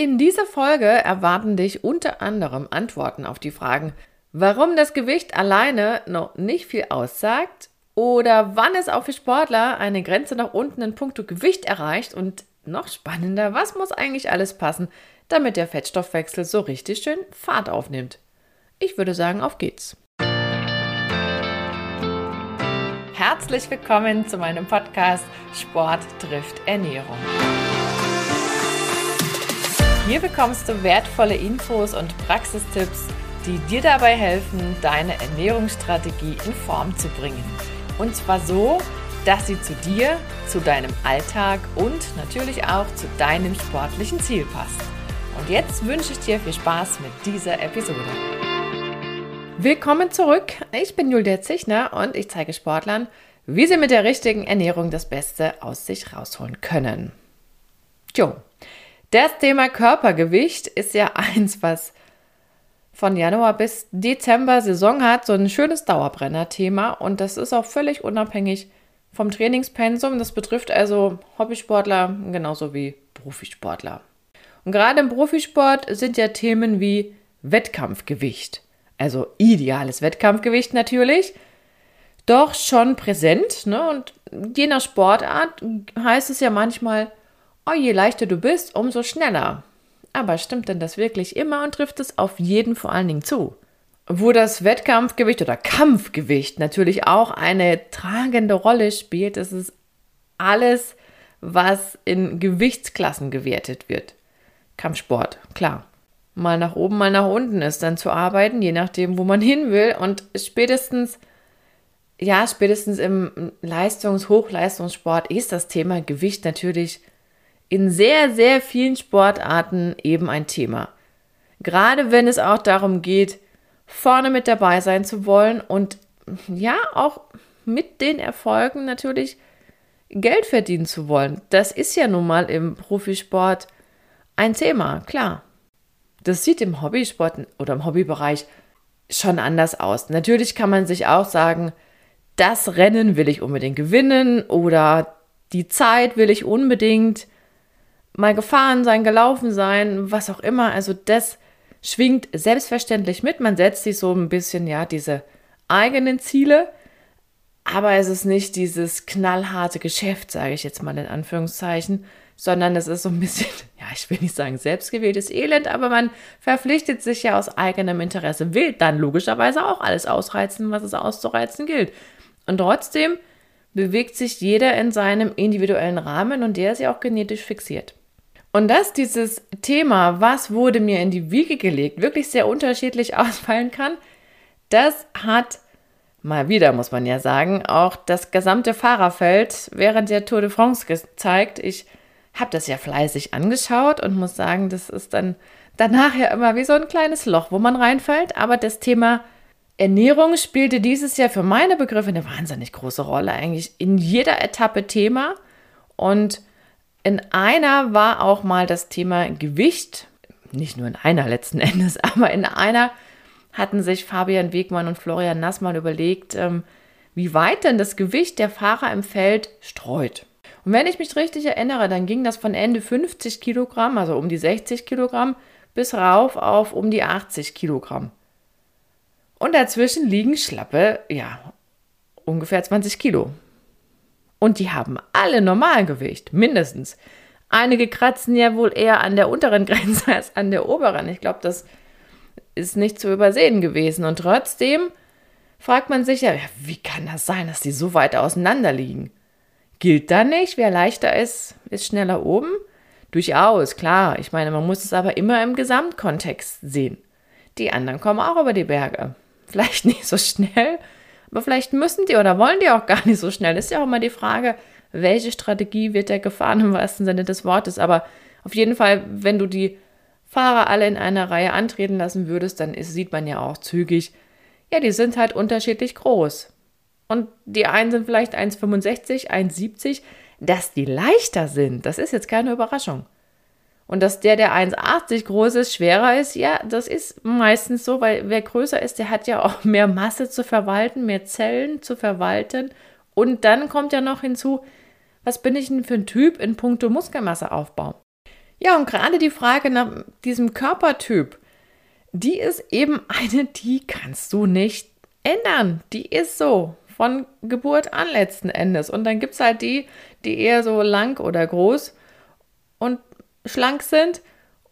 In dieser Folge erwarten dich unter anderem Antworten auf die Fragen, warum das Gewicht alleine noch nicht viel aussagt oder wann es auch für Sportler eine Grenze nach unten in puncto Gewicht erreicht und noch spannender, was muss eigentlich alles passen, damit der Fettstoffwechsel so richtig schön Fahrt aufnimmt. Ich würde sagen, auf geht's. Herzlich willkommen zu meinem Podcast Sport trifft Ernährung. Hier bekommst du wertvolle Infos und Praxistipps, die dir dabei helfen, deine Ernährungsstrategie in Form zu bringen. Und zwar so, dass sie zu dir, zu deinem Alltag und natürlich auch zu deinem sportlichen Ziel passt. Und jetzt wünsche ich dir viel Spaß mit dieser Episode. Willkommen zurück. Ich bin Julia Zichner und ich zeige Sportlern, wie sie mit der richtigen Ernährung das Beste aus sich rausholen können. Jo, das Thema Körpergewicht ist ja eins, was von Januar bis Dezember Saison hat, so ein schönes Dauerbrenner-Thema und das ist auch völlig unabhängig vom Trainingspensum. Das betrifft also Hobbysportler genauso wie Profisportler. Und gerade im Profisport sind ja Themen wie Wettkampfgewicht, also ideales Wettkampfgewicht natürlich, doch schon präsent. Ne? Und je nach Sportart heißt es ja manchmal, oh, je leichter du bist, umso schneller. Aber stimmt denn das wirklich immer und trifft es auf jeden vor allen Dingen zu? Wo das Wettkampfgewicht oder Kampfgewicht natürlich auch eine tragende Rolle spielt, ist alles, was in Gewichtsklassen gewertet wird. Kampfsport, klar. Mal nach oben, mal nach unten ist dann zu arbeiten, je nachdem, wo man hin will. Und spätestens, ja, spätestens im Leistungs-, Hochleistungssport ist das Thema Gewicht natürlich in sehr, sehr vielen Sportarten eben ein Thema. Gerade wenn es auch darum geht, vorne mit dabei sein zu wollen und ja, auch mit den Erfolgen natürlich Geld verdienen zu wollen. Das ist ja nun mal im Profisport ein Thema, klar. Das sieht im Hobbysport oder im Hobbybereich schon anders aus. Natürlich kann man sich auch sagen, das Rennen will ich unbedingt gewinnen oder die Zeit will ich unbedingt mal gefahren sein, gelaufen sein, was auch immer. Also das schwingt selbstverständlich mit. Man setzt sich so ein bisschen, ja, diese eigenen Ziele, aber es ist nicht dieses knallharte Geschäft, sage ich jetzt mal in Anführungszeichen, sondern es ist so ein bisschen, ja, ich will nicht sagen selbstgewähltes Elend, aber man verpflichtet sich ja aus eigenem Interesse, will dann logischerweise auch alles ausreizen, was es auszureizen gilt. Und trotzdem bewegt sich jeder in seinem individuellen Rahmen und der ist ja auch genetisch fixiert. Und dass dieses Thema, was wurde mir in die Wiege gelegt, wirklich sehr unterschiedlich ausfallen kann, das hat mal wieder, muss man ja sagen, auch das gesamte Fahrerfeld während der Tour de France gezeigt. Ich habe das ja fleißig angeschaut und muss sagen, das ist dann danach ja immer wie so ein kleines Loch, wo man reinfällt. Aber das Thema Ernährung spielte dieses Jahr für meine Begriffe eine wahnsinnig große Rolle. Eigentlich in jeder Etappe Thema. Und in einer war auch mal das Thema Gewicht, nicht nur in einer letzten Endes, aber in einer hatten sich Fabian Wegmann und Florian Nassmann überlegt, ähm, wie weit denn das Gewicht der Fahrer im Feld streut. Und wenn ich mich richtig erinnere, dann ging das von Ende 50 Kilogramm, also um die 60 Kilogramm, bis rauf auf um die 80 Kilogramm. Und dazwischen liegen schlappe, ja, ungefähr 20 Kilo. Und die haben alle Normalgewicht, mindestens. Einige kratzen ja wohl eher an der unteren Grenze als an der oberen. Ich glaube, das ist nicht zu übersehen gewesen. Und trotzdem fragt man sich ja, wie kann das sein, dass die so weit auseinander liegen? Gilt da nicht, wer leichter ist, ist schneller oben? Durchaus, klar. Ich meine, man muss es aber immer im Gesamtkontext sehen. Die anderen kommen auch über die Berge. Vielleicht nicht so schnell, aber vielleicht müssen die oder wollen die auch gar nicht so schnell. Ist ja auch immer die Frage, welche Strategie wird der gefahren im wahrsten Sinne des Wortes. Aber auf jeden Fall, wenn du die Fahrer alle in einer Reihe antreten lassen würdest, dann ist, sieht man ja auch zügig, ja, die sind halt unterschiedlich groß. Und die einen sind vielleicht 1,65, 1,70. Dass die leichter sind, das ist jetzt keine Überraschung. Und dass der, der 1,80 groß ist, schwerer ist, ja, das ist meistens so, weil wer größer ist, der hat ja auch mehr Masse zu verwalten, mehr Zellen zu verwalten. Und dann kommt ja noch hinzu, was bin ich denn für ein Typ in puncto Muskelmasseaufbau? Ja, und gerade die Frage nach diesem Körpertyp, die ist eben eine, die kannst du nicht ändern. Die ist so von Geburt an letzten Endes. Und dann gibt es halt die, die eher so lang oder groß und schlank sind.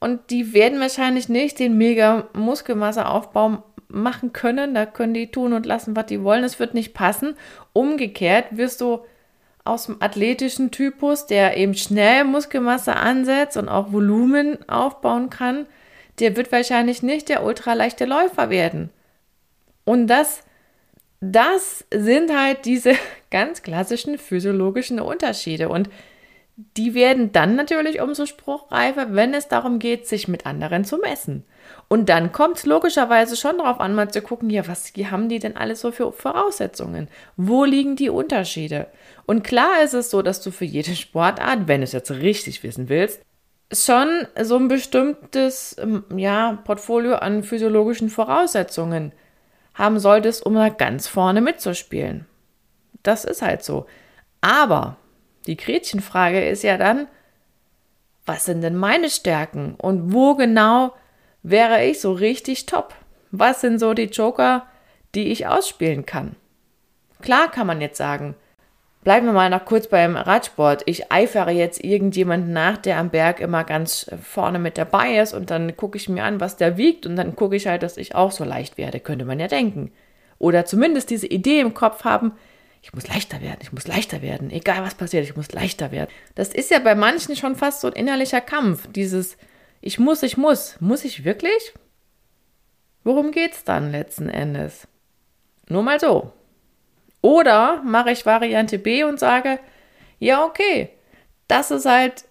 Und die werden wahrscheinlich nicht den mega Muskelmasseaufbau machen können. Da können die tun und lassen, was die wollen. Es wird nicht passen. Umgekehrt wirst du aus dem athletischen Typus, der eben schnell Muskelmasse ansetzt und auch Volumen aufbauen kann, der wird wahrscheinlich nicht der ultraleichte Läufer werden. Und das, das sind halt diese ganz klassischen physiologischen Unterschiede. Und die werden dann natürlich umso spruchreifer, wenn es darum geht, sich mit anderen zu messen. Und dann kommt es logischerweise schon darauf an, mal zu gucken, ja, was haben die denn alles so für Voraussetzungen? Wo liegen die Unterschiede? Und klar ist es so, dass du für jede Sportart, wenn du es jetzt richtig wissen willst, schon so ein bestimmtes ähm, ja, Portfolio an physiologischen Voraussetzungen haben solltest, um da ganz vorne mitzuspielen. Das ist halt so. Aber die Gretchenfrage ist ja dann, was sind denn meine Stärken und wo genau wäre ich so richtig top? Was sind so die Joker, die ich ausspielen kann? Klar kann man jetzt sagen, bleiben wir mal noch kurz beim Radsport. Ich eifere jetzt irgendjemanden nach, der am Berg immer ganz vorne mit dabei ist und dann gucke ich mir an, was der wiegt und dann gucke ich halt, dass ich auch so leicht werde, könnte man ja denken. Oder zumindest diese Idee im Kopf haben, ich muss leichter werden, ich muss leichter werden, egal was passiert, ich muss leichter werden. Das ist ja bei manchen schon fast so ein innerlicher Kampf, dieses ich muss, ich muss. Muss ich wirklich? Worum geht's dann letzten Endes? Nur mal so. Oder mache ich Variante B und sage, ja, okay, das ist halt,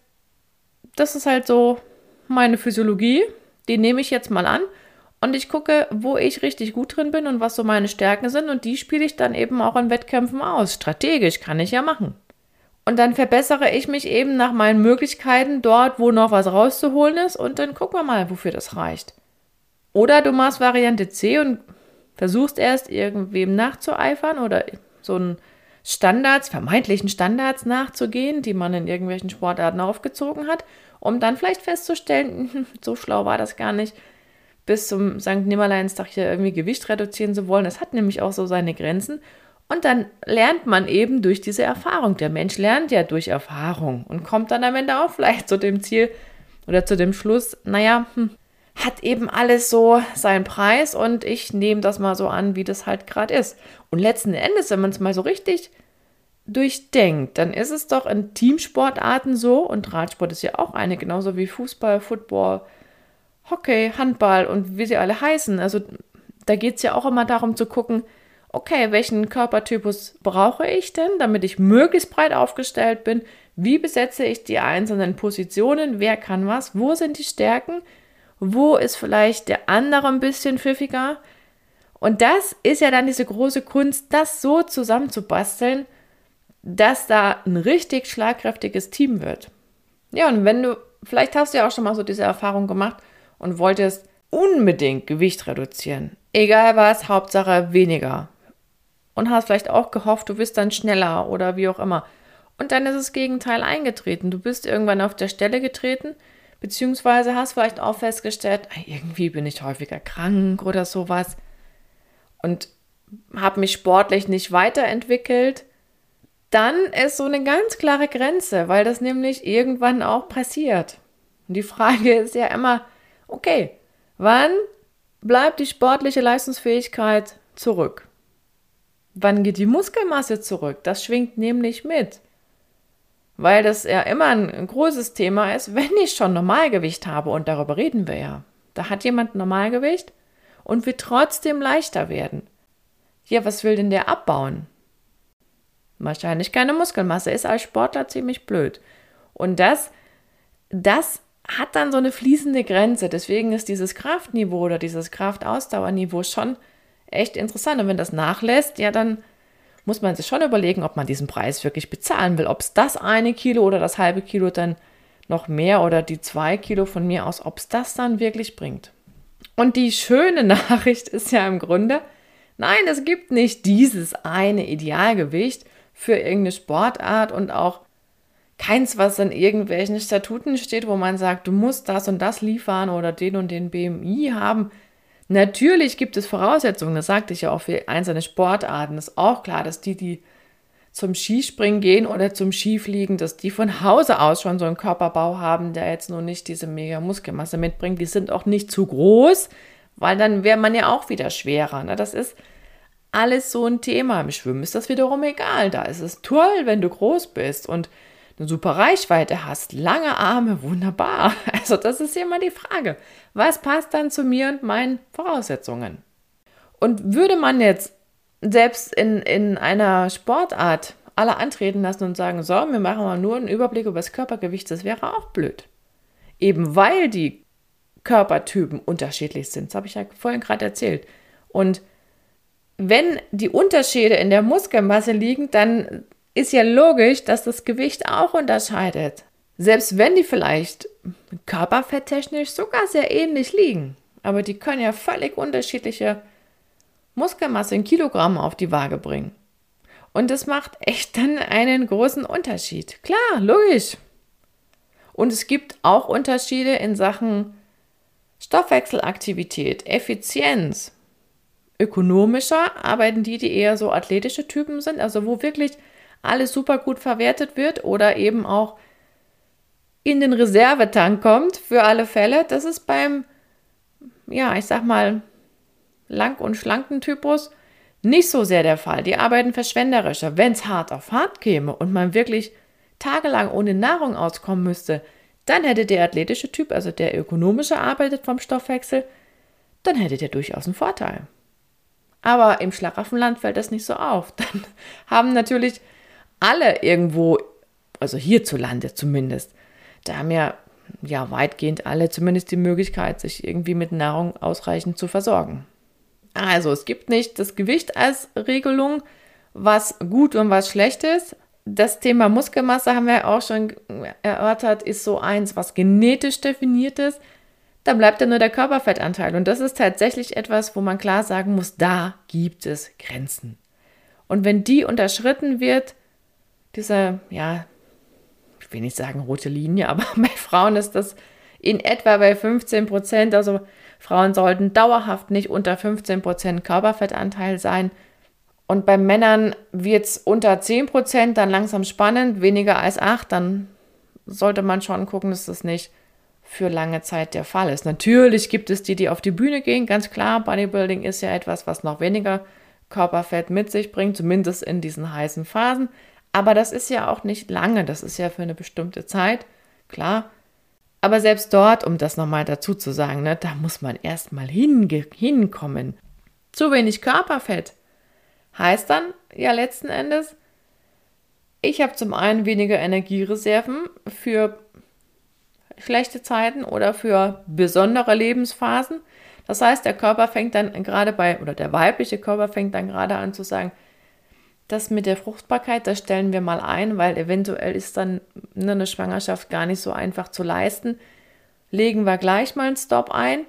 das ist halt so meine Physiologie, die nehme ich jetzt mal an und ich gucke, wo ich richtig gut drin bin und was so meine Stärken sind und die spiele ich dann eben auch in Wettkämpfen aus. Strategisch kann ich ja machen. Und dann verbessere ich mich eben nach meinen Möglichkeiten dort, wo noch was rauszuholen ist und dann gucken wir mal, wofür das reicht. Oder du machst Variante C und versuchst erst irgendwem nachzueifern oder so einen Standards, vermeintlichen Standards nachzugehen, die man in irgendwelchen Sportarten aufgezogen hat, um dann vielleicht festzustellen, so schlau war das gar nicht, bis zum St. Nimmerleinstag hier irgendwie Gewicht reduzieren zu wollen. Das hat nämlich auch so seine Grenzen. Und dann lernt man eben durch diese Erfahrung. Der Mensch lernt ja durch Erfahrung und kommt dann am Ende auch vielleicht zu dem Ziel oder zu dem Schluss, naja, hm, hat eben alles so seinen Preis und ich nehme das mal so an, wie das halt gerade ist. Und letzten Endes, wenn man es mal so richtig durchdenkt, dann ist es doch in Teamsportarten so, und Radsport ist ja auch eine, genauso wie Fußball, Football, Hockey, Handball und wie sie alle heißen. Also da geht es ja auch immer darum zu gucken, okay, welchen Körpertypus brauche ich denn, damit ich möglichst breit aufgestellt bin? Wie besetze ich die einzelnen Positionen? Wer kann was? Wo sind die Stärken? Wo ist vielleicht der andere ein bisschen pfiffiger? Und das ist ja dann diese große Kunst, das so zusammenzubasteln, dass da ein richtig schlagkräftiges Team wird. Ja, und wenn du, vielleicht hast du ja auch schon mal so diese Erfahrung gemacht und wolltest unbedingt Gewicht reduzieren. Egal was, Hauptsache weniger. Und hast vielleicht auch gehofft, du bist dann schneller oder wie auch immer. Und dann ist das Gegenteil eingetreten. Du bist irgendwann auf der Stelle getreten, beziehungsweise hast vielleicht auch festgestellt, irgendwie bin ich häufiger krank oder sowas und habe mich sportlich nicht weiterentwickelt, dann ist so eine ganz klare Grenze, weil das nämlich irgendwann auch passiert. Und die Frage ist ja immer, okay, wann bleibt die sportliche Leistungsfähigkeit zurück? Wann geht die Muskelmasse zurück? Das schwingt nämlich mit weil das ja immer ein großes Thema ist, wenn ich schon Normalgewicht habe, und darüber reden wir ja. Da hat jemand Normalgewicht und will trotzdem leichter werden. Ja, was will denn der abbauen? Wahrscheinlich keine Muskelmasse, ist als Sportler ziemlich blöd. Und das, das hat dann so eine fließende Grenze. Deswegen ist dieses Kraftniveau oder dieses Kraftausdauerniveau schon echt interessant. Und wenn das nachlässt, ja, dann muss man sich schon überlegen, ob man diesen Preis wirklich bezahlen will. Ob es das eine Kilo oder das halbe Kilo dann noch mehr oder die zwei Kilo von mir aus, ob es das dann wirklich bringt. Und die schöne Nachricht ist ja im Grunde, nein, es gibt nicht dieses eine Idealgewicht für irgendeine Sportart und auch keins, was in irgendwelchen Statuten steht, wo man sagt, du musst das und das liefern oder den und den BMI haben. Natürlich gibt es Voraussetzungen, das sagte ich ja auch für einzelne Sportarten. Ist auch klar, dass die, die zum Skispringen gehen oder zum Skifliegen, dass die von Hause aus schon so einen Körperbau haben, der jetzt nur nicht diese mega Muskelmasse mitbringt. Die sind auch nicht zu groß, weil dann wäre man ja auch wieder schwerer. Ne? Das ist alles so ein Thema. Im Schwimmen ist das wiederum egal. Da ist es toll, wenn du groß bist und eine super Reichweite hast, lange Arme, wunderbar. Also das ist immer die Frage. Was passt dann zu mir und meinen Voraussetzungen? Und würde man jetzt selbst in, in einer Sportart alle antreten lassen und sagen, so, wir machen mal nur einen Überblick über das Körpergewicht, das wäre auch blöd. Eben weil die Körpertypen unterschiedlich sind. Das habe ich ja vorhin gerade erzählt. Und wenn die Unterschiede in der Muskelmasse liegen, dann ist ja logisch, dass das Gewicht auch unterscheidet. Selbst wenn die vielleicht körperfetttechnisch sogar sehr ähnlich liegen. Aber die können ja völlig unterschiedliche Muskelmasse in Kilogramm auf die Waage bringen. Und das macht echt dann einen großen Unterschied. Klar, logisch. Und es gibt auch Unterschiede in Sachen Stoffwechselaktivität, Effizienz. Ökonomischer arbeiten die, die eher so athletische Typen sind, also wo wirklich alles super gut verwertet wird oder eben auch in den Reservetank kommt für alle Fälle. Das ist beim, ja, ich sag mal, lang- und schlanken Typus nicht so sehr der Fall. Die arbeiten verschwenderischer. Wenn es hart auf hart käme und man wirklich tagelang ohne Nahrung auskommen müsste, dann hätte der athletische Typ, also der ökonomische arbeitet vom Stoffwechsel, dann hätte der durchaus einen Vorteil. Aber im Schlaraffenland fällt das nicht so auf. Dann haben natürlich alle irgendwo, also hierzulande zumindest, da haben ja, ja weitgehend alle zumindest die Möglichkeit, sich irgendwie mit Nahrung ausreichend zu versorgen. Also es gibt nicht das Gewicht als Regelung, was gut und was schlecht ist. Das Thema Muskelmasse haben wir auch schon erörtert, ist so eins, was genetisch definiert ist. Da bleibt ja nur der Körperfettanteil. Und das ist tatsächlich etwas, wo man klar sagen muss, da gibt es Grenzen. Und wenn die unterschritten wird, diese, ja, ich will nicht sagen rote Linie, aber bei Frauen ist das in etwa bei 15 Prozent. Also Frauen sollten dauerhaft nicht unter 15 Prozent Körperfettanteil sein. Und bei Männern wird es unter 10 Prozent dann langsam spannend, weniger als 8, dann sollte man schon gucken, dass das nicht für lange Zeit der Fall ist. Natürlich gibt es die, die auf die Bühne gehen, ganz klar. Bodybuilding ist ja etwas, was noch weniger Körperfett mit sich bringt, zumindest in diesen heißen Phasen. Aber das ist ja auch nicht lange, das ist ja für eine bestimmte Zeit, klar. Aber selbst dort, um das nochmal dazu zu sagen, ne, da muss man erstmal hinkommen. Zu wenig Körperfett heißt dann ja letzten Endes, ich habe zum einen weniger Energiereserven für schlechte Zeiten oder für besondere Lebensphasen. Das heißt, der Körper fängt dann gerade bei, oder der weibliche Körper fängt dann gerade an zu sagen, das mit der Fruchtbarkeit, das stellen wir mal ein, weil eventuell ist dann ne, eine Schwangerschaft gar nicht so einfach zu leisten. Legen wir gleich mal einen Stop ein.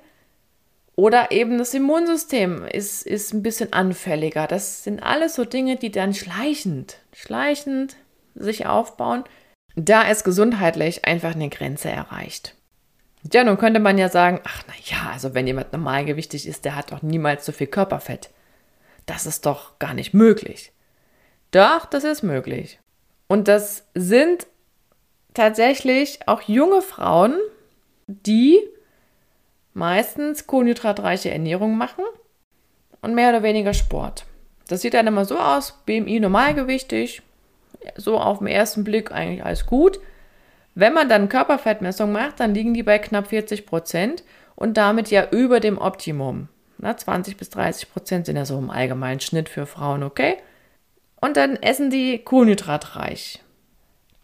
Oder eben das Immunsystem ist, ist ein bisschen anfälliger. Das sind alles so Dinge, die dann schleichend, schleichend sich aufbauen, da es gesundheitlich einfach eine Grenze erreicht. Ja, nun könnte man ja sagen, ach na ja, also wenn jemand normalgewichtig ist, der hat doch niemals so viel Körperfett. Das ist doch gar nicht möglich. Doch, das ist möglich. Und das sind tatsächlich auch junge Frauen, die meistens kohlenhydratreiche Ernährung machen und mehr oder weniger Sport. Das sieht dann immer so aus, BMI normalgewichtig, so auf den ersten Blick eigentlich alles gut. Wenn man dann Körperfettmessung macht, dann liegen die bei knapp 40 Prozent und damit ja über dem Optimum. Na, 20 bis 30 Prozent sind ja so im allgemeinen Schnitt für Frauen okay und dann essen die kohlenhydratreich.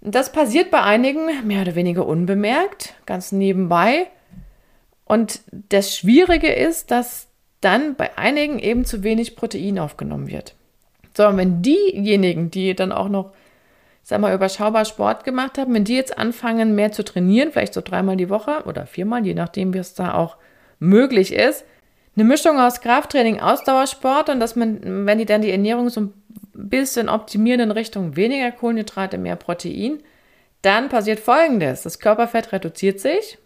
Das passiert bei einigen mehr oder weniger unbemerkt, ganz nebenbei. Und das Schwierige ist, dass dann bei einigen eben zu wenig Protein aufgenommen wird. So, und wenn diejenigen, die dann auch noch, sag mal, überschaubar Sport gemacht haben, wenn die jetzt anfangen, mehr zu trainieren, vielleicht so dreimal die Woche oder viermal, je nachdem, wie es da auch möglich ist, eine Mischung aus Krafttraining, Ausdauersport und dass man, wenn die dann die Ernährung so ein bisschen optimieren in Richtung weniger Kohlenhydrate, mehr Protein, dann passiert Folgendes. Das Körperfett reduziert sich,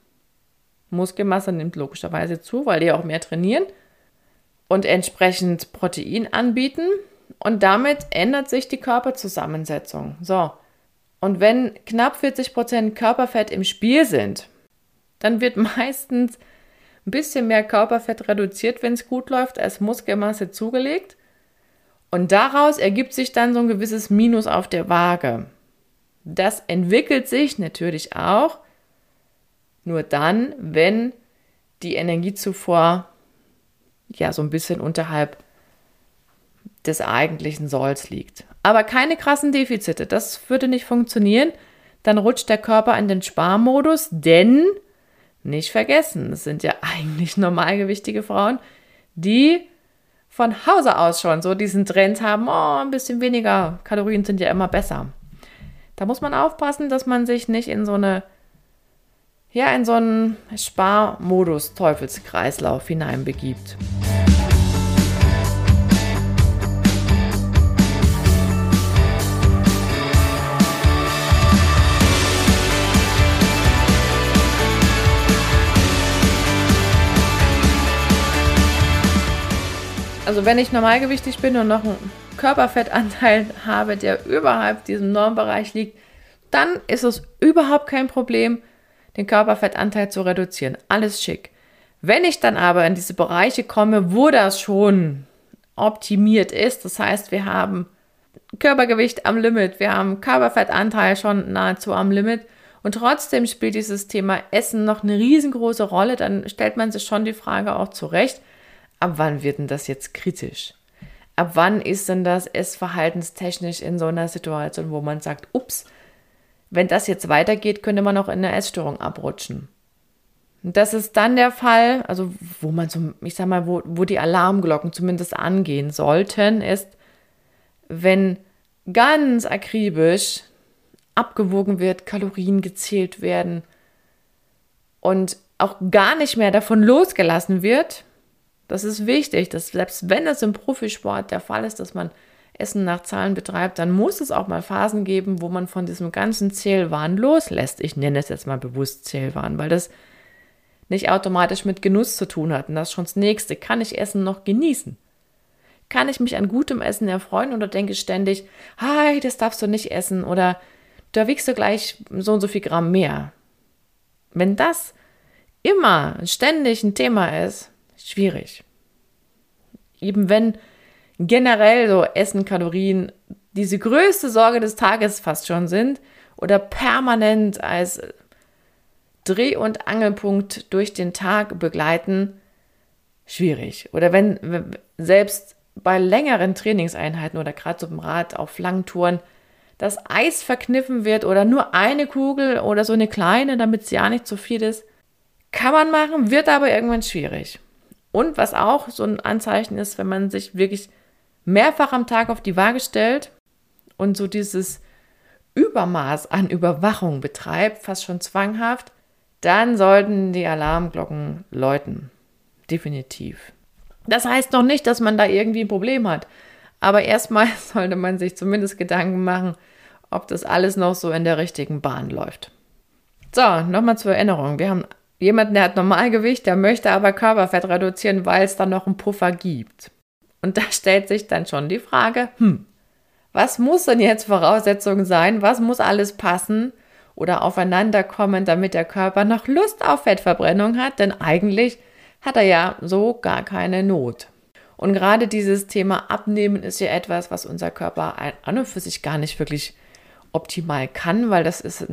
Muskelmasse nimmt logischerweise zu, weil die auch mehr trainieren und entsprechend Protein anbieten. Und damit ändert sich die Körperzusammensetzung. So. Und wenn knapp 40 Prozent Körperfett im Spiel sind, dann wird meistens ein bisschen mehr Körperfett reduziert, wenn es gut läuft, als Muskelmasse zugelegt. Und daraus ergibt sich dann so ein gewisses Minus auf der Waage. Das entwickelt sich natürlich auch nur dann, wenn die Energiezufuhr ja so ein bisschen unterhalb des eigentlichen Solls liegt. Aber keine krassen Defizite, das würde nicht funktionieren. Dann rutscht der Körper in den Sparmodus, denn nicht vergessen, es sind ja eigentlich normalgewichtige Frauen, die von Hause aus schon so diesen Trend haben, oh, ein bisschen weniger Kalorien sind ja immer besser. Da muss man aufpassen, dass man sich nicht in so eine ja, in so einen Sparmodus Teufelskreislauf hineinbegibt. Also wenn ich normalgewichtig bin und noch einen Körperfettanteil habe, der überhalb diesem Normbereich liegt, dann ist es überhaupt kein Problem, den Körperfettanteil zu reduzieren. Alles schick. Wenn ich dann aber in diese Bereiche komme, wo das schon optimiert ist, das heißt, wir haben Körpergewicht am Limit, wir haben Körperfettanteil schon nahezu am Limit und trotzdem spielt dieses Thema Essen noch eine riesengroße Rolle, dann stellt man sich schon die Frage auch zurecht, ab wann wird denn das jetzt kritisch? Ab wann ist denn das essverhaltenstechnisch in so einer Situation, wo man sagt, ups, wenn das jetzt weitergeht, könnte man auch in eine Essstörung abrutschen. Und das ist dann der Fall, also wo man so, ich sag mal, wo, wo die Alarmglocken zumindest angehen sollten, ist, wenn ganz akribisch abgewogen wird, Kalorien gezählt werden und auch gar nicht mehr davon losgelassen wird, das ist wichtig, dass selbst wenn es im Profisport der Fall ist, dass man Essen nach Zahlen betreibt, dann muss es auch mal Phasen geben, wo man von diesem ganzen Zählwahn loslässt. Ich nenne es jetzt mal bewusst Zählwahn, weil das nicht automatisch mit Genuss zu tun hat. Und das ist schon das Nächste. Kann ich Essen noch genießen? Kann ich mich an gutem Essen erfreuen oder denke ich ständig, hi, das darfst du nicht essen oder da wiegst du gleich so und so viel Gramm mehr? Wenn das immer ständig ein Thema ist, schwierig. Eben wenn generell so Essen, Kalorien diese größte Sorge des Tages fast schon sind oder permanent als Dreh- und Angelpunkt durch den Tag begleiten, schwierig. Oder wenn selbst bei längeren Trainingseinheiten oder gerade so im Rad auf langen Touren das Eis verkniffen wird oder nur eine Kugel oder so eine kleine, damit es ja nicht zu viel ist, kann man machen, wird aber irgendwann schwierig. Und was auch so ein Anzeichen ist, wenn man sich wirklich mehrfach am Tag auf die Waage stellt und so dieses Übermaß an Überwachung betreibt, fast schon zwanghaft, dann sollten die Alarmglocken läuten. Definitiv. Das heißt noch nicht, dass man da irgendwie ein Problem hat. Aber erstmal sollte man sich zumindest Gedanken machen, ob das alles noch so in der richtigen Bahn läuft. So, nochmal zur Erinnerung. Wir haben Jemanden, der hat Normalgewicht, der möchte aber Körperfett reduzieren, weil es dann noch einen Puffer gibt. Und da stellt sich dann schon die Frage, hm, was muss denn jetzt Voraussetzung sein? Was muss alles passen oder aufeinander kommen, damit der Körper noch Lust auf Fettverbrennung hat? Denn eigentlich hat er ja so gar keine Not. Und gerade dieses Thema Abnehmen ist ja etwas, was unser Körper an und für sich gar nicht wirklich optimal kann, weil das ist,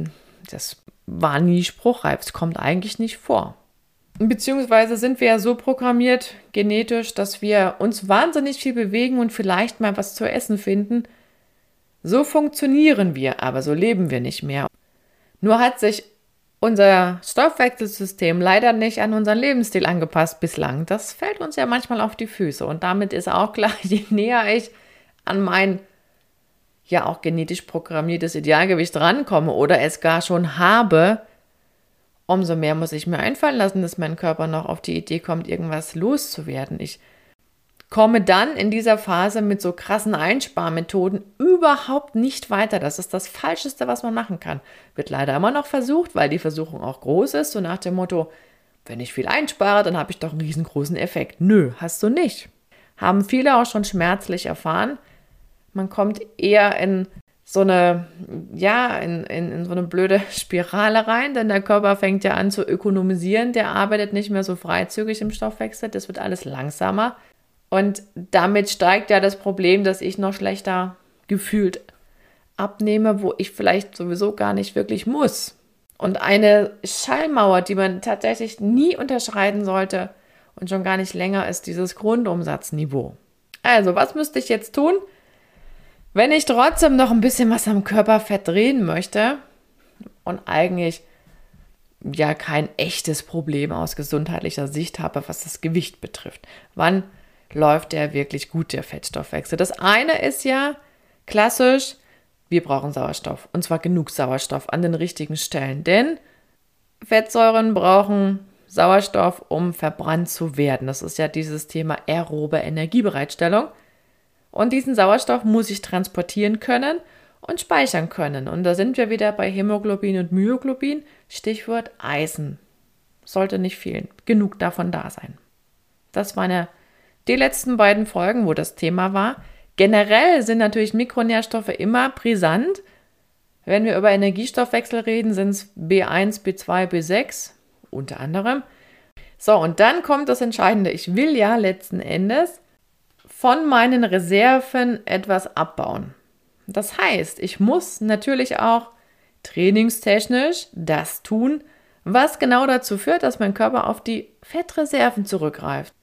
das war nie spruchreif. Es kommt eigentlich nicht vor. Beziehungsweise sind wir ja so programmiert, genetisch, dass wir uns wahnsinnig viel bewegen und vielleicht mal was zu essen finden. So funktionieren wir, aber so leben wir nicht mehr. Nur hat sich unser Stoffwechselsystem leider nicht an unseren Lebensstil angepasst bislang. Das fällt uns ja manchmal auf die Füße. Und damit ist auch klar, je näher ich an mein ja auch genetisch programmiertes Idealgewicht rankomme oder es gar schon habe, umso mehr muss ich mir einfallen lassen, dass mein Körper noch auf die Idee kommt, irgendwas loszuwerden. Ich komme dann in dieser Phase mit so krassen Einsparmethoden überhaupt nicht weiter. Das ist das Falscheste, was man machen kann. Wird leider immer noch versucht, weil die Versuchung auch groß ist, so nach dem Motto, wenn ich viel einspare, dann habe ich doch einen riesengroßen Effekt. Nö, hast du nicht. Haben viele auch schon schmerzlich erfahren. Man kommt eher in so eine, ja, in, in, in so eine blöde Spirale rein, denn der Körper fängt ja an zu ökonomisieren. Der arbeitet nicht mehr so freizügig im Stoffwechsel. Das wird alles langsamer. Und damit steigt ja das Problem, dass ich noch schlechter gefühlt abnehme, wo ich vielleicht sowieso gar nicht wirklich muss. Und eine Schallmauer, die man tatsächlich nie unterschreiten sollte und schon gar nicht länger, ist dieses Grundumsatzniveau. Also, was müsste ich jetzt tun, wenn ich trotzdem noch ein bisschen was am Körperfett drehen möchte und eigentlich ja kein echtes Problem aus gesundheitlicher Sicht habe, was das Gewicht betrifft? Wann läuft der wirklich gut, der Fettstoffwechsel? Das eine ist ja klassisch, wir brauchen Sauerstoff. Und zwar genug Sauerstoff an den richtigen Stellen. Denn Fettsäuren brauchen Sauerstoff, um verbrannt zu werden. Das ist ja dieses Thema aerobe Energiebereitstellung. Und diesen Sauerstoff muss ich transportieren können und speichern können. Und da sind wir wieder bei Hämoglobin und Myoglobin. Stichwort Eisen. Sollte nicht fehlen. Genug davon da sein. Das waren ja die letzten beiden Folgen, wo das Thema war. Generell sind natürlich Mikronährstoffe immer brisant. Wenn wir über Energiestoffwechsel reden, sind es B1, B2, B6 unter anderem. So, und dann kommt das Entscheidende. Ich will ja letzten Endes von meinen Reserven etwas abbauen. Das heißt, ich muss natürlich auch trainingstechnisch das tun, was genau dazu führt, dass mein Körper auf die Fettreserven zurückgreift.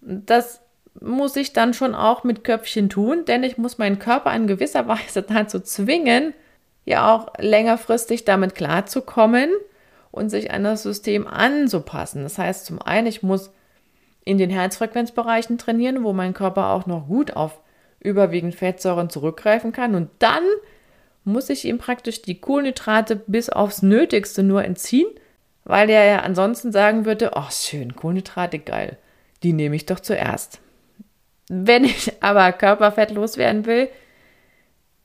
Das muss ich dann schon auch mit Köpfchen tun, denn ich muss meinen Körper in gewisser Weise dazu zwingen, ja auch längerfristig damit klarzukommen und sich an das System anzupassen. Das heißt, zum einen, ich muss in den Herzfrequenzbereichen trainieren, wo mein Körper auch noch gut auf überwiegend Fettsäuren zurückgreifen kann. Und dann muss ich ihm praktisch die Kohlenhydrate bis aufs Nötigste nur entziehen, weil er ja ansonsten sagen würde, oh schön, Kohlenhydrate geil, die nehme ich doch zuerst. Wenn ich aber Körperfett loswerden will,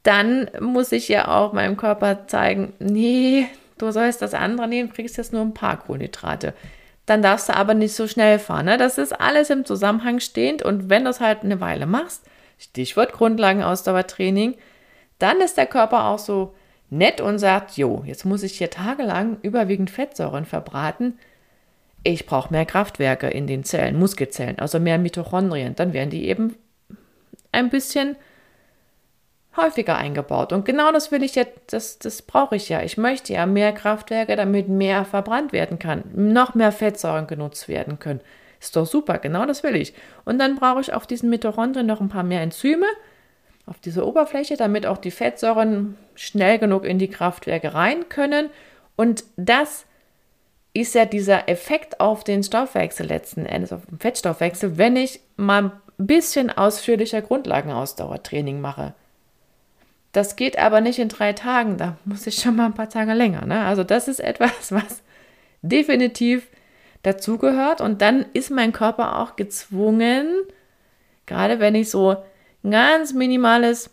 dann muss ich ja auch meinem Körper zeigen, nee, du sollst das andere nehmen, kriegst jetzt nur ein paar Kohlenhydrate. Dann darfst du aber nicht so schnell fahren. Ne? Das ist alles im Zusammenhang stehend und wenn du es halt eine Weile machst, Stichwort Grundlagenausdauertraining, dann ist der Körper auch so nett und sagt, jo, jetzt muss ich hier tagelang überwiegend Fettsäuren verbraten, ich brauche mehr Kraftwerke in den Zellen, Muskelzellen, also mehr Mitochondrien, dann werden die eben ein bisschen häufiger eingebaut. Und genau das will ich jetzt, das, das brauche ich ja. Ich möchte ja mehr Kraftwerke, damit mehr verbrannt werden kann, noch mehr Fettsäuren genutzt werden können. Ist doch super, genau das will ich. Und dann brauche ich auf diesen Mitochondrien noch ein paar mehr Enzyme auf dieser Oberfläche, damit auch die Fettsäuren schnell genug in die Kraftwerke rein können. Und das ist ja dieser Effekt auf den Stoffwechsel letzten Endes, auf den Fettstoffwechsel, wenn ich mal ein bisschen ausführlicher Grundlagenausdauertraining mache. Das geht aber nicht in drei Tagen, da muss ich schon mal ein paar Tage länger. Ne? Also das ist etwas, was definitiv dazugehört und dann ist mein Körper auch gezwungen, gerade wenn ich so ganz minimales,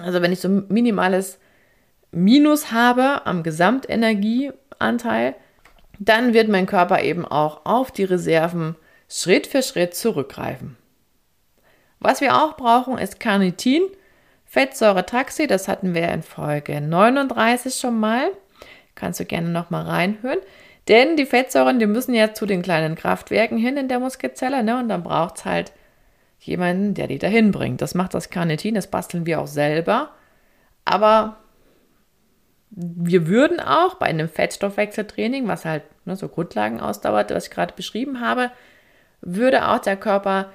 also wenn ich so minimales Minus habe am Gesamtenergieanteil, dann wird mein Körper eben auch auf die Reserven Schritt für Schritt zurückgreifen. Was wir auch brauchen, ist Carnitin, Fettsäuretaxi, das hatten wir in Folge 39 schon mal. Kannst du gerne noch mal reinhören. Denn die Fettsäuren, die müssen ja zu den kleinen Kraftwerken hin in der Muskelzelle, ne? Und dann braucht es halt jemanden, der die dahin bringt. Das macht das Carnitin, das basteln wir auch selber. Aber wir würden auch bei einem Fettstoffwechseltraining, was halt ne, so Grundlagen ausdauert, was ich gerade beschrieben habe, würde auch der Körper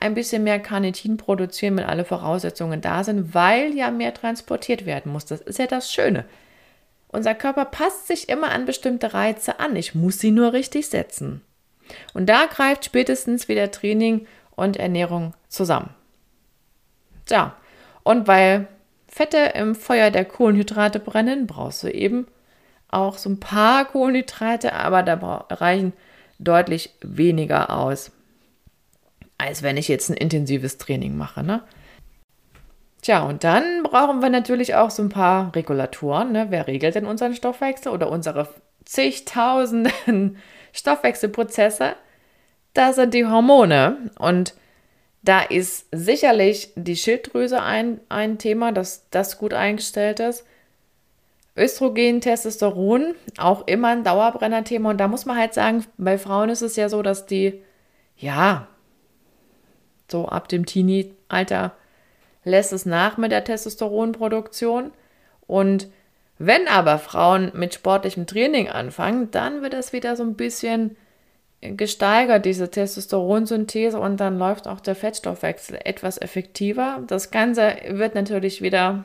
ein bisschen mehr Carnitin produzieren, wenn alle Voraussetzungen da sind, weil ja mehr transportiert werden muss. Das ist ja das Schöne. Unser Körper passt sich immer an bestimmte Reize an. Ich muss sie nur richtig setzen. Und da greift spätestens wieder Training und Ernährung zusammen. Ja, und weil Fette im Feuer der Kohlenhydrate brennen, brauchst du eben auch so ein paar Kohlenhydrate, aber da reichen deutlich weniger aus. Als wenn ich jetzt ein intensives Training mache. Ne? Tja, und dann brauchen wir natürlich auch so ein paar Regulatoren. Ne? Wer regelt denn unseren Stoffwechsel oder unsere zigtausenden Stoffwechselprozesse? Das sind die Hormone. Und da ist sicherlich die Schilddrüse ein, ein Thema, dass das gut eingestellt ist. Östrogen, Testosteron, auch immer ein Dauerbrenner-Thema. Und da muss man halt sagen, bei Frauen ist es ja so, dass die, ja, so ab dem Teenie-Alter lässt es nach mit der Testosteronproduktion. Und wenn aber Frauen mit sportlichem Training anfangen, dann wird es wieder so ein bisschen gesteigert, diese Testosteronsynthese, und dann läuft auch der Fettstoffwechsel etwas effektiver. Das Ganze wird natürlich wieder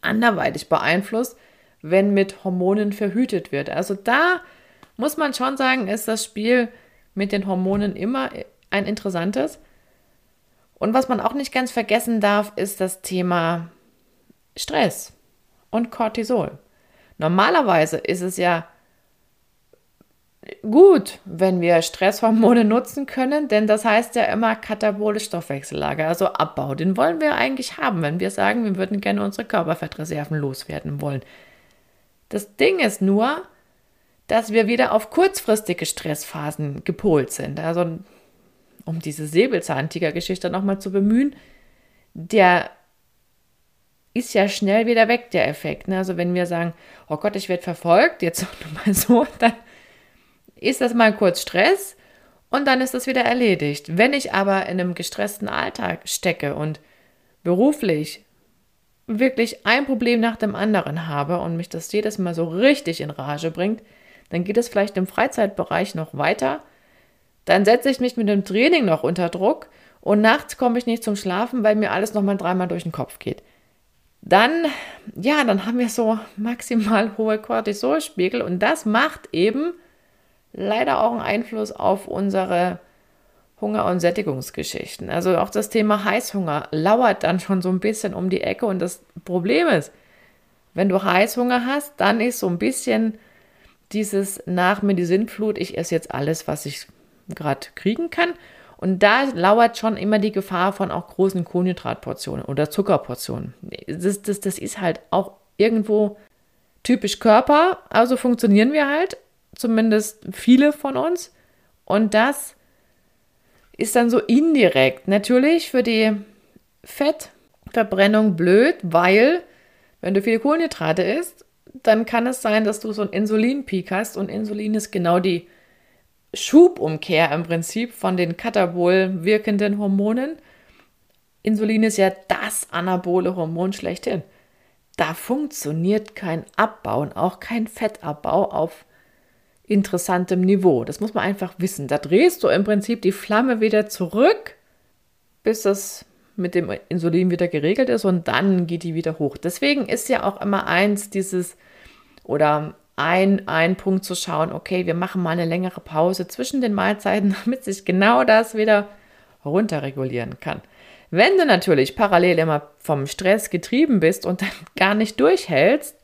anderweitig beeinflusst, wenn mit Hormonen verhütet wird. Also da muss man schon sagen, ist das Spiel mit den Hormonen immer ein interessantes. Und was man auch nicht ganz vergessen darf, ist das Thema Stress und Cortisol. Normalerweise ist es ja gut, wenn wir Stresshormone nutzen können, denn das heißt ja immer katabole Stoffwechsellager, also Abbau. Den wollen wir eigentlich haben, wenn wir sagen, wir würden gerne unsere Körperfettreserven loswerden wollen. Das Ding ist nur, dass wir wieder auf kurzfristige Stressphasen gepolt sind. Also, um diese Säbelzahntiger-Geschichte nochmal zu bemühen, der ist ja schnell wieder weg, der Effekt. Ne? Also, wenn wir sagen, oh Gott, ich werde verfolgt, jetzt mal so, dann ist das mal kurz Stress und dann ist das wieder erledigt. Wenn ich aber in einem gestressten Alltag stecke und beruflich wirklich ein Problem nach dem anderen habe und mich das jedes Mal so richtig in Rage bringt, dann geht es vielleicht im Freizeitbereich noch weiter. Dann setze ich mich mit dem Training noch unter Druck und nachts komme ich nicht zum Schlafen, weil mir alles nochmal dreimal durch den Kopf geht. Dann, ja, dann haben wir so maximal hohe Cortisolspiegel und das macht eben leider auch einen Einfluss auf unsere Hunger- und Sättigungsgeschichten. Also auch das Thema Heißhunger lauert dann schon so ein bisschen um die Ecke und das Problem ist, wenn du Heißhunger hast, dann ist so ein bisschen dieses nach mir die Sintflut, ich esse jetzt alles, was ich gerade kriegen kann. Und da lauert schon immer die Gefahr von auch großen Kohlenhydratportionen oder Zuckerportionen. Das, das, das ist halt auch irgendwo typisch Körper, also funktionieren wir halt zumindest viele von uns. Und das ist dann so indirekt natürlich für die Fettverbrennung blöd, weil wenn du viele Kohlenhydrate isst, dann kann es sein, dass du so einen Insulinpeak hast und Insulin ist genau die Schubumkehr im Prinzip von den katabol wirkenden Hormonen. Insulin ist ja das anabole Hormon schlechthin. Da funktioniert kein Abbau und auch kein Fettabbau auf interessantem Niveau. Das muss man einfach wissen. Da drehst du im Prinzip die Flamme wieder zurück, bis das mit dem Insulin wieder geregelt ist und dann geht die wieder hoch. Deswegen ist ja auch immer eins dieses oder ein, ein Punkt zu schauen, okay, wir machen mal eine längere Pause zwischen den Mahlzeiten, damit sich genau das wieder runterregulieren kann. Wenn du natürlich parallel immer vom Stress getrieben bist und dann gar nicht durchhältst,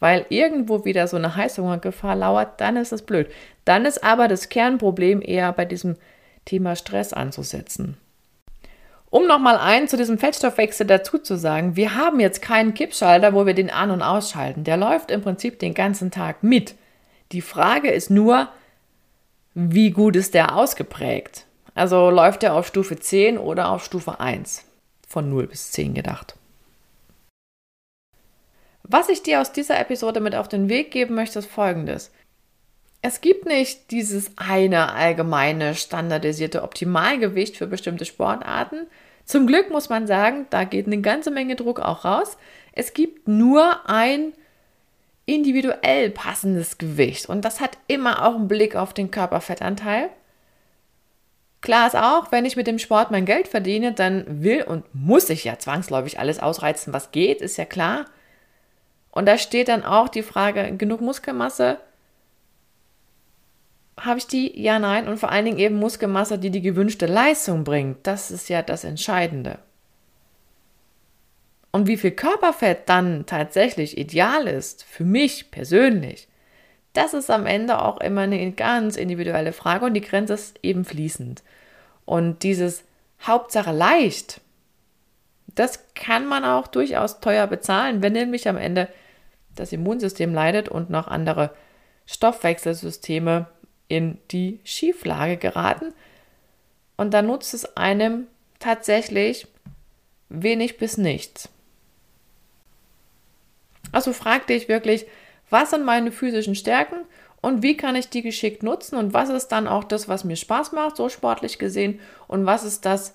weil irgendwo wieder so eine Heißhungergefahr lauert, dann ist es blöd. Dann ist aber das Kernproblem eher bei diesem Thema Stress anzusetzen. Um nochmal ein zu diesem Fettstoffwechsel dazu zu sagen, wir haben jetzt keinen Kippschalter, wo wir den an- und ausschalten. Der läuft im Prinzip den ganzen Tag mit. Die Frage ist nur, wie gut ist der ausgeprägt? Also läuft der auf Stufe 10 oder auf Stufe 1? Von 0 bis 10 gedacht. Was ich dir aus dieser Episode mit auf den Weg geben möchte, ist folgendes. Es gibt nicht dieses eine allgemeine standardisierte Optimalgewicht für bestimmte Sportarten. Zum Glück muss man sagen, da geht eine ganze Menge Druck auch raus. Es gibt nur ein individuell passendes Gewicht und das hat immer auch einen Blick auf den Körperfettanteil. Klar ist auch, wenn ich mit dem Sport mein Geld verdiene, dann will und muss ich ja zwangsläufig alles ausreizen, was geht, ist ja klar. Und da steht dann auch die Frage, genug Muskelmasse? Habe ich die? Ja, nein. Und vor allen Dingen eben Muskelmasse, die die gewünschte Leistung bringt. Das ist ja das Entscheidende. Und wie viel Körperfett dann tatsächlich ideal ist, für mich persönlich, das ist am Ende auch immer eine ganz individuelle Frage und die Grenze ist eben fließend. Und dieses Hauptsache leicht, das kann man auch durchaus teuer bezahlen, wenn nämlich am Ende das Immunsystem leidet und noch andere Stoffwechselsysteme in die Schieflage geraten. Und dann nutzt es einem tatsächlich wenig bis nichts. Also frag dich wirklich, was sind meine physischen Stärken und wie kann ich die geschickt nutzen und was ist dann auch das, was mir Spaß macht, so sportlich gesehen und was ist das,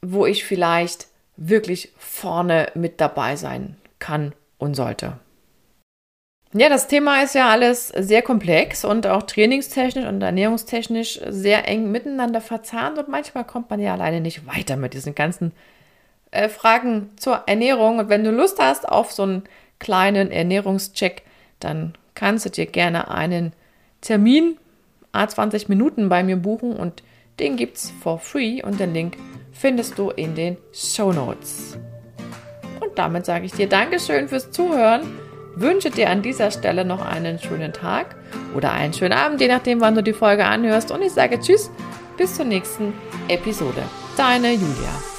wo ich vielleicht wirklich vorne mit dabei sein kann und sollte. Ja, das Thema ist ja alles sehr komplex und auch trainingstechnisch und ernährungstechnisch sehr eng miteinander verzahnt und manchmal kommt man ja alleine nicht weiter mit diesen ganzen äh, Fragen zur Ernährung. Und wenn du Lust hast auf so einen kleinen Ernährungscheck, dann kannst du dir gerne einen Termin, A20 Minuten bei mir buchen und den gibt es for free und den Link findest du in den Show Notes. Und damit sage ich dir Dankeschön fürs Zuhören, wünsche dir an dieser Stelle noch einen schönen Tag oder einen schönen Abend, je nachdem, wann du die Folge anhörst. Und ich sage Tschüss, bis zur nächsten Episode. Deine Julia.